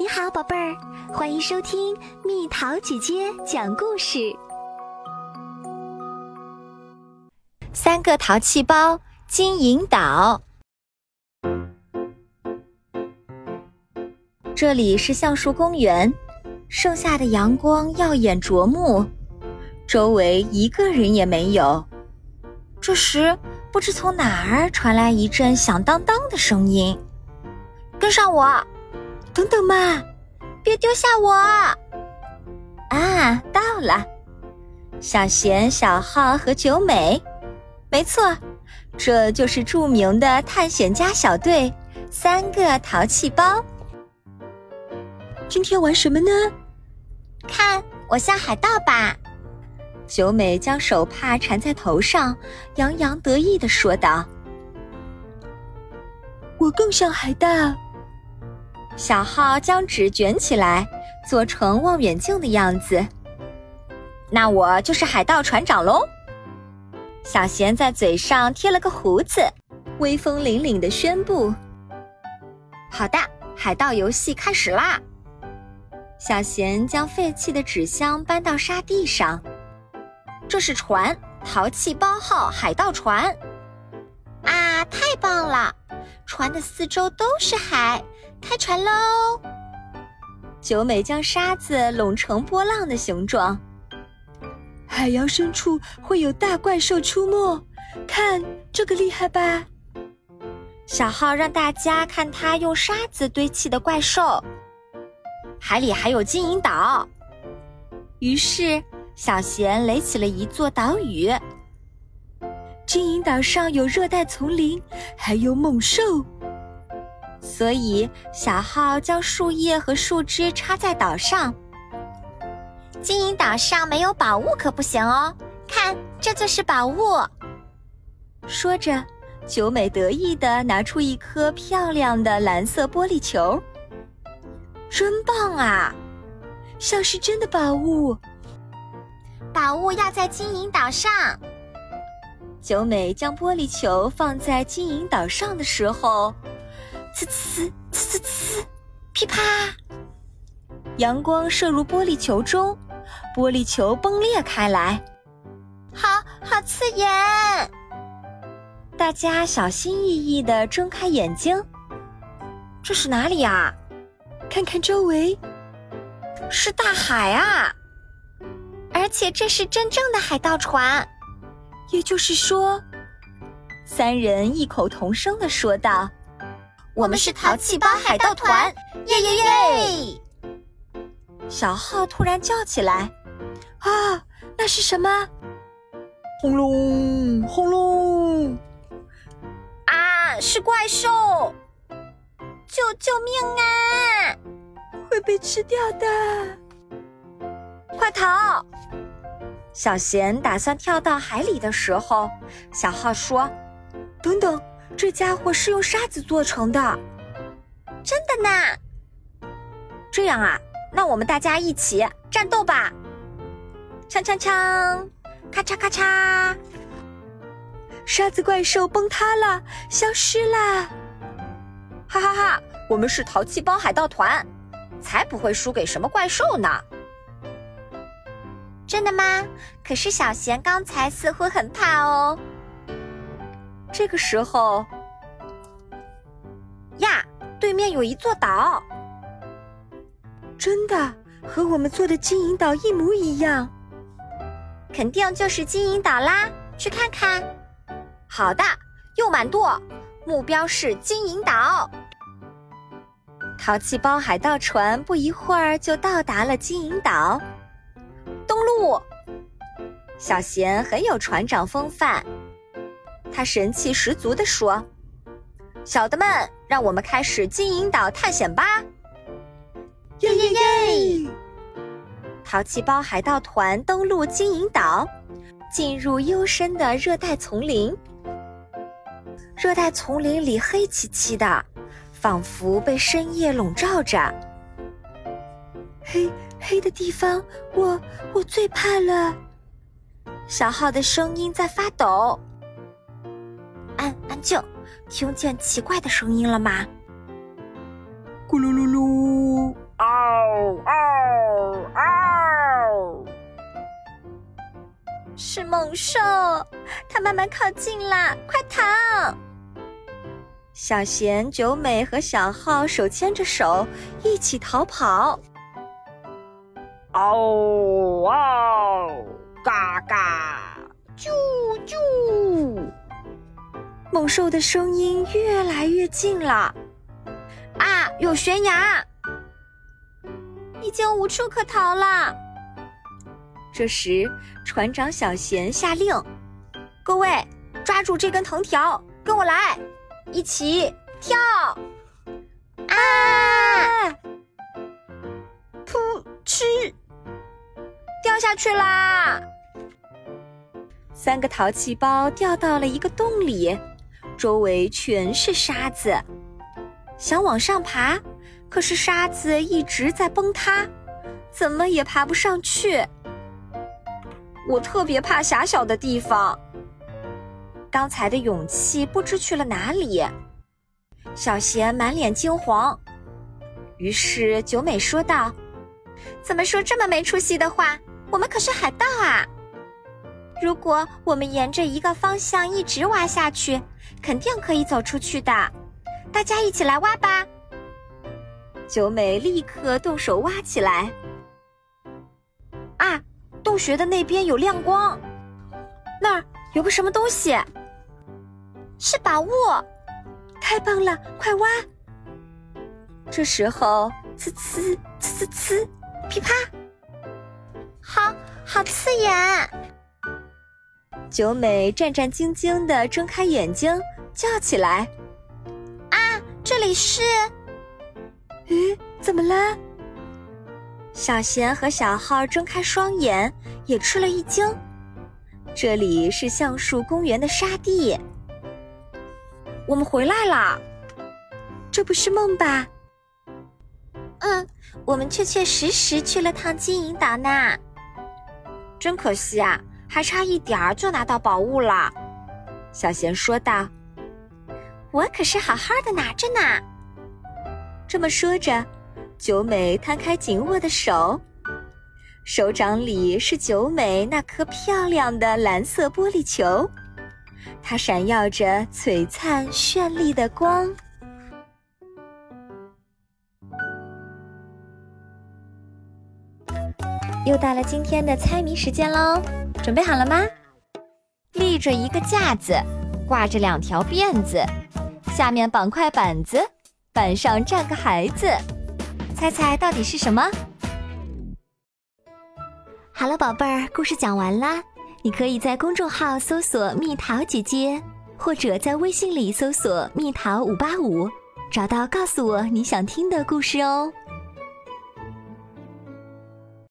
你好，宝贝儿，欢迎收听蜜桃姐姐讲故事。三个淘气包，金银岛。这里是橡树公园，盛夏的阳光耀眼夺目，周围一个人也没有。这时，不知从哪儿传来一阵响当当的声音，跟上我。等等嘛，别丢下我！啊，到了，小贤、小浩和九美，没错，这就是著名的探险家小队——三个淘气包。今天玩什么呢？看我像海盗吧！九美将手帕缠在头上，洋洋得意的说道：“我更像海盗。”小浩将纸卷起来，做成望远镜的样子。那我就是海盗船长喽。小贤在嘴上贴了个胡子，威风凛凛的宣布：“好的，海盗游戏开始啦！”小贤将废弃的纸箱搬到沙地上。这是船，淘气包号海盗船。啊，太棒了！船的四周都是海。开船喽！九美将沙子拢成波浪的形状。海洋深处会有大怪兽出没，看这个厉害吧！小浩让大家看他用沙子堆砌的怪兽。海里还有金银岛。于是小贤垒起了一座岛屿。金银岛上有热带丛林，还有猛兽。所以，小号将树叶和树枝插在岛上。金银岛上没有宝物可不行哦，看，这就是宝物。说着，九美得意的拿出一颗漂亮的蓝色玻璃球，真棒啊，像是真的宝物。宝物要在金银岛上。九美将玻璃球放在金银岛上的时候。呲呲呲呲呲，噼啪！阳光射入玻璃球中，玻璃球崩裂开来，好好刺眼！大家小心翼翼的睁开眼睛，这是哪里啊？看看周围，是大海啊！而且这是真正的海盗船，也就是说，三人异口同声的说道。我们是淘气包海盗团，耶耶耶！小浩突然叫起来：“啊，那是什么？轰隆轰隆！啊，是怪兽！救救命啊！会被吃掉的！快逃！”小贤打算跳到海里的时候，小浩说：“等等。”这家伙是用沙子做成的，真的呢。这样啊，那我们大家一起战斗吧！锵锵锵，咔嚓咔嚓，沙子怪兽崩塌了，消失了！哈哈哈，我们是淘气包海盗团，才不会输给什么怪兽呢！真的吗？可是小贤刚才似乎很怕哦。这个时候，呀，对面有一座岛，真的和我们做的金银岛一模一样，肯定就是金银岛啦！去看看。好的，右满舵，目标是金银岛。淘气包海盗船不一会儿就到达了金银岛，登陆。小贤很有船长风范。他神气十足地说：“小的们，让我们开始金银岛探险吧！”耶耶耶！淘气包海盗团登陆金银岛，进入幽深的热带丛林。热带丛林里黑漆漆的，仿佛被深夜笼罩着。黑黑的地方，我我最怕了。小浩的声音在发抖。安静，听见奇怪的声音了吗？咕噜噜噜！嗷嗷！是猛兽，它慢慢靠近啦，快逃！小贤、九美和小浩手牵着手，一起逃跑。嗷嗷！嘎嘎！啾啾！猛兽的声音越来越近了。啊，有悬崖！已经无处可逃了。这时，船长小贤下令：“各位，抓住这根藤条，跟我来，一起跳！”啊！噗嗤，掉下去啦！三个淘气包掉到了一个洞里，周围全是沙子。想往上爬，可是沙子一直在崩塌，怎么也爬不上去。我特别怕狭小的地方，刚才的勇气不知去了哪里。小贤满脸惊慌，于是九美说道：“怎么说这么没出息的话？我们可是海盗啊！如果我们沿着一个方向一直挖下去，肯定可以走出去的。大家一起来挖吧！”九美立刻动手挖起来。啊！洞穴的那边有亮光，那儿有个什么东西，是宝物，太棒了！快挖！这时候，呲呲呲呲呲，噼啪，好好刺眼！九美战战兢兢地睁开眼睛，叫起来：“啊，这里是……咦，怎么了？”小贤和小浩睁开双眼，也吃了一惊。这里是橡树公园的沙地，我们回来啦！这不是梦吧？嗯，我们确确实实去了趟金银岛呢。真可惜啊，还差一点儿就拿到宝物了。小贤说道：“我可是好好的拿着呢。”这么说着。九美摊开紧握的手，手掌里是九美那颗漂亮的蓝色玻璃球，它闪耀着璀璨绚丽的光。又到了今天的猜谜时间喽，准备好了吗？立着一个架子，挂着两条辫子，下面绑块板子，板上站个孩子。猜猜到底是什么？好了，宝贝儿，故事讲完啦。你可以在公众号搜索“蜜桃姐姐”，或者在微信里搜索“蜜桃五八五”，找到告诉我你想听的故事哦。